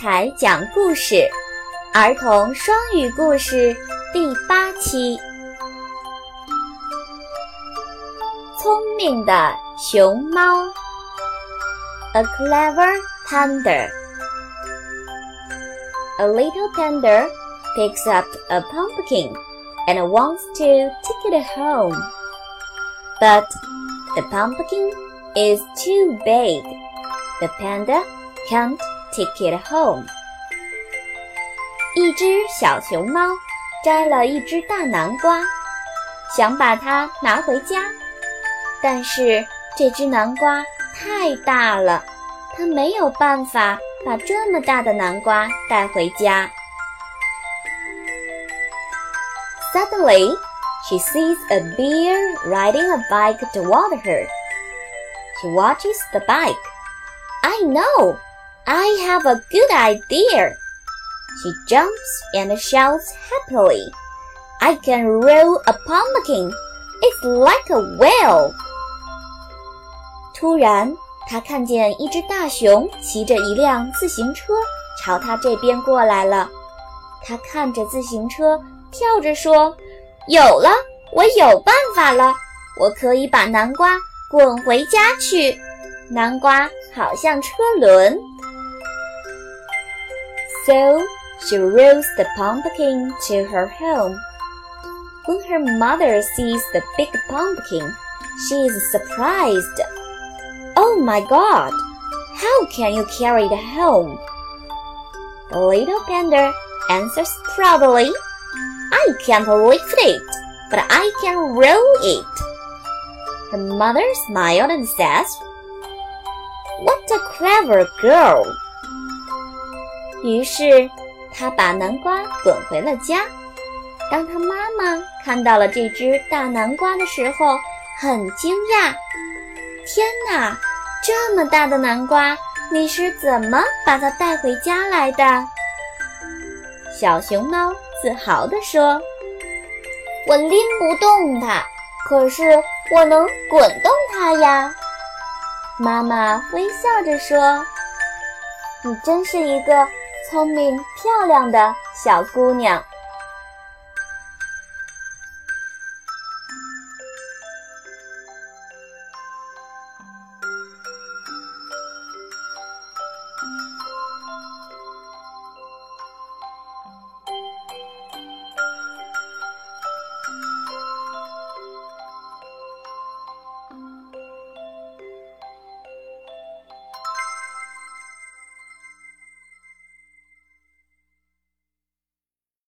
彩讲故事儿童双语故事第八期：聪明的熊猫。A clever panda. A little panda picks up a pumpkin and wants to take it home. But the pumpkin is too big. The panda can't take it home. 一只小熊猫摘了一只大南瓜，想把它拿回家，但是这只南瓜太大了，它没有办法把这么大的南瓜带回家。Suddenly, she sees a bear riding a bike toward her. She watches the bike. I know! I have a good idea! She jumps and shouts happily. I can roll a pumpkin. It's like a whale. 突然，她看见一只大熊骑着一辆自行车朝她这边过来了。她看着自行车，跳着说：“有了，我有办法了！我可以把南瓜滚回家去。南瓜好像车轮。” So she rolls the pumpkin to her home. When her mother sees the big pumpkin, she is surprised. Oh my god! How can you carry it home? The little panda answers proudly, I can't lift it, but I can roll it. Her mother smiled and says, What a clever girl! 于是，他把南瓜滚回了家。当他妈妈看到了这只大南瓜的时候，很惊讶。天哪，这么大的南瓜，你是怎么把它带回家来的？小熊猫自豪地说：“我拎不动它，可是我能滚动它呀。”妈妈微笑着说：“你真是一个聪明漂亮的小姑娘。”